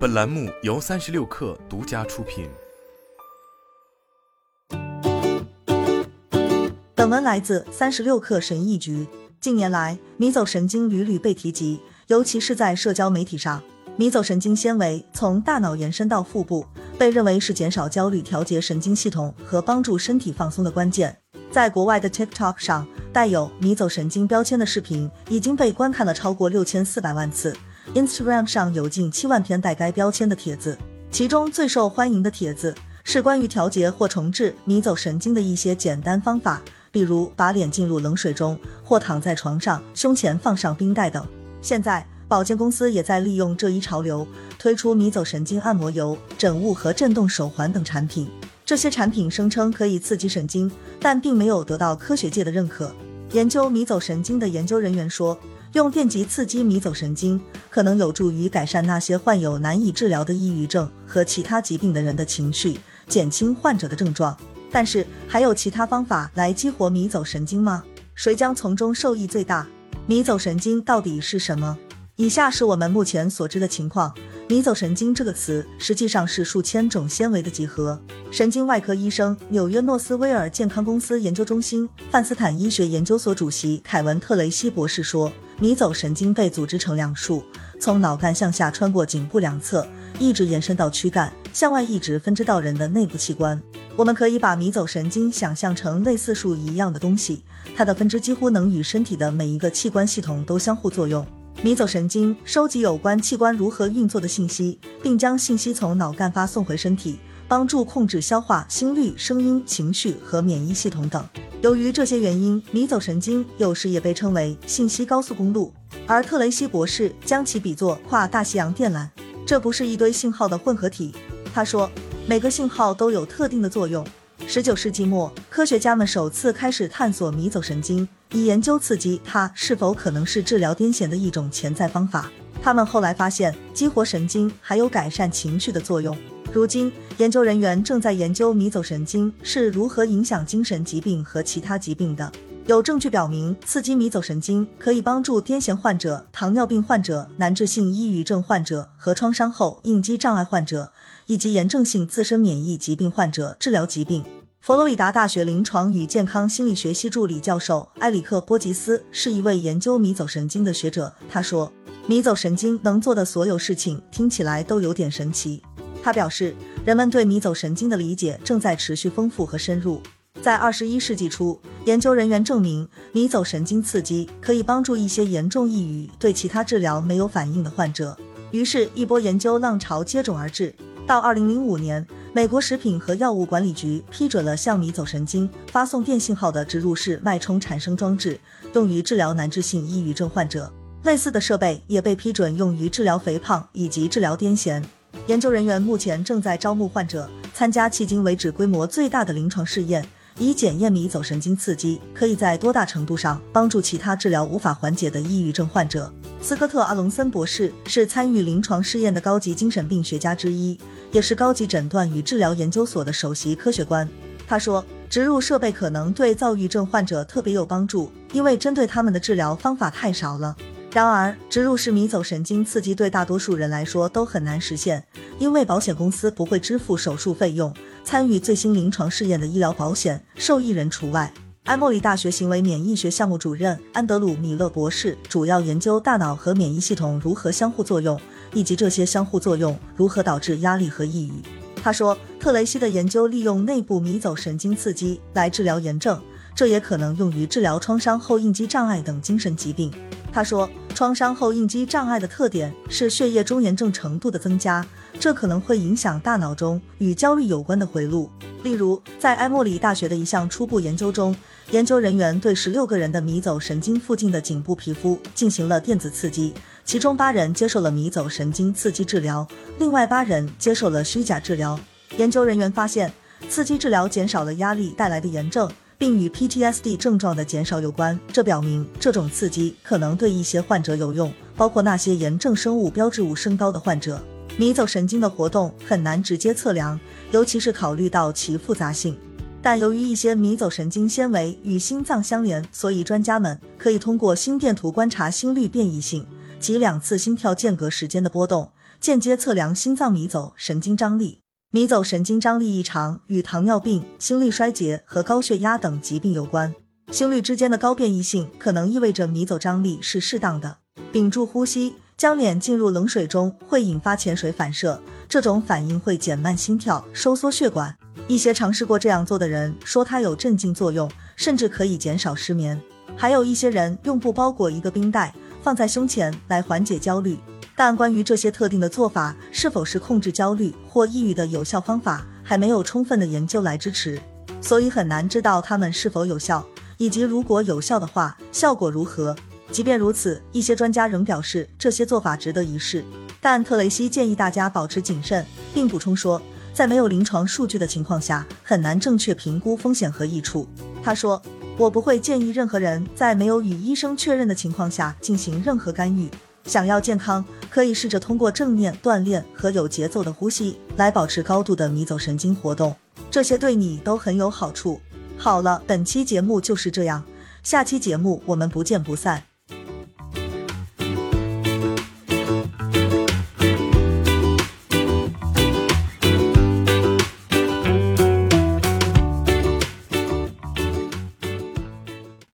本栏目由三十六氪独家出品。本文来自三十六氪神译局。近年来，迷走神经屡屡被提及，尤其是在社交媒体上。迷走神经纤维从大脑延伸到腹部，被认为是减少焦虑、调节神经系统和帮助身体放松的关键。在国外的 TikTok 上，带有迷走神经标签的视频已经被观看了超过六千四百万次。Instagram 上有近七万篇带该标签的帖子，其中最受欢迎的帖子是关于调节或重置迷走神经的一些简单方法，比如把脸浸入冷水中，或躺在床上，胸前放上冰袋等。现在，保健公司也在利用这一潮流，推出迷走神经按摩油、枕物和震动手环等产品。这些产品声称可以刺激神经，但并没有得到科学界的认可。研究迷走神经的研究人员说。用电极刺激迷走神经，可能有助于改善那些患有难以治疗的抑郁症和其他疾病的人的情绪，减轻患者的症状。但是，还有其他方法来激活迷走神经吗？谁将从中受益最大？迷走神经到底是什么？以下是我们目前所知的情况。迷走神经这个词实际上是数千种纤维的集合。神经外科医生、纽约诺斯威尔健康公司研究中心范斯坦医学研究所主席凯文特雷西博士说。迷走神经被组织成两束，从脑干向下穿过颈部两侧，一直延伸到躯干，向外一直分支到人的内部器官。我们可以把迷走神经想象成类似树一样的东西，它的分支几乎能与身体的每一个器官系统都相互作用。迷走神经收集有关器官如何运作的信息，并将信息从脑干发送回身体，帮助控制消化、心率、声音、情绪和免疫系统等。由于这些原因，迷走神经有时也被称为信息高速公路，而特雷西博士将其比作跨大西洋电缆。这不是一堆信号的混合体。他说，每个信号都有特定的作用。十九世纪末，科学家们首次开始探索迷走神经，以研究刺激它是否可能是治疗癫痫的一种潜在方法。他们后来发现，激活神经还有改善情绪的作用。如今，研究人员正在研究迷走神经是如何影响精神疾病和其他疾病的。有证据表明，刺激迷走神经可以帮助癫痫患者、糖尿病患者、难治性抑郁症患者和创伤后应激障碍患者，以及炎症性自身免疫疾病患者治疗疾病。佛罗里达大学临床与健康心理学系助理教授埃里克·波吉斯是一位研究迷走神经的学者。他说：“迷走神经能做的所有事情听起来都有点神奇。”他表示，人们对迷走神经的理解正在持续丰富和深入。在二十一世纪初，研究人员证明迷走神经刺激可以帮助一些严重抑郁、对其他治疗没有反应的患者。于是，一波研究浪潮接踵而至。到二零零五年，美国食品和药物管理局批准了向米走神经发送电信号的植入式脉冲产生装置，用于治疗难治性抑郁症患者。类似的设备也被批准用于治疗肥胖以及治疗癫痫。研究人员目前正在招募患者参加迄今为止规模最大的临床试验，以检验迷走神经刺激可以在多大程度上帮助其他治疗无法缓解的抑郁症患者。斯科特·阿隆森博士是参与临床试验的高级精神病学家之一，也是高级诊断与治疗研究所的首席科学官。他说，植入设备可能对躁郁症患者特别有帮助，因为针对他们的治疗方法太少了。然而，植入式迷走神经刺激对大多数人来说都很难实现，因为保险公司不会支付手术费用。参与最新临床试验的医疗保险受益人除外。埃默里大学行为免疫学项目主任安德鲁·米勒博士主要研究大脑和免疫系统如何相互作用，以及这些相互作用如何导致压力和抑郁。他说，特雷西的研究利用内部迷走神经刺激来治疗炎症，这也可能用于治疗创伤后应激障碍等精神疾病。他说。创伤后应激障碍的特点是血液中炎症程度的增加，这可能会影响大脑中与焦虑有关的回路。例如，在埃默里大学的一项初步研究中，研究人员对十六个人的迷走神经附近的颈部皮肤进行了电子刺激，其中八人接受了迷走神经刺激治疗，另外八人接受了虚假治疗。研究人员发现，刺激治疗减少了压力带来的炎症。并与 PTSD 症状的减少有关，这表明这种刺激可能对一些患者有用，包括那些炎症生物标志物升高的患者。迷走神经的活动很难直接测量，尤其是考虑到其复杂性。但由于一些迷走神经纤维与心脏相连，所以专家们可以通过心电图观察心率变异性及两次心跳间隔时间的波动。间接测量心脏迷走神经张力。迷走神经张力异常与糖尿病、心力衰竭和高血压等疾病有关。心率之间的高变异性可能意味着迷走张力是适当的。屏住呼吸，将脸进入冷水中会引发潜水反射，这种反应会减慢心跳、收缩血管。一些尝试过这样做的人说它有镇静作用，甚至可以减少失眠。还有一些人用布包裹一个冰袋放在胸前来缓解焦虑。但关于这些特定的做法是否是控制焦虑或抑郁的有效方法，还没有充分的研究来支持，所以很难知道它们是否有效，以及如果有效的话，效果如何。即便如此，一些专家仍表示这些做法值得一试。但特雷西建议大家保持谨慎，并补充说，在没有临床数据的情况下，很难正确评估风险和益处。他说：“我不会建议任何人在没有与医生确认的情况下进行任何干预。”想要健康，可以试着通过正念锻炼和有节奏的呼吸来保持高度的迷走神经活动，这些对你都很有好处。好了，本期节目就是这样，下期节目我们不见不散。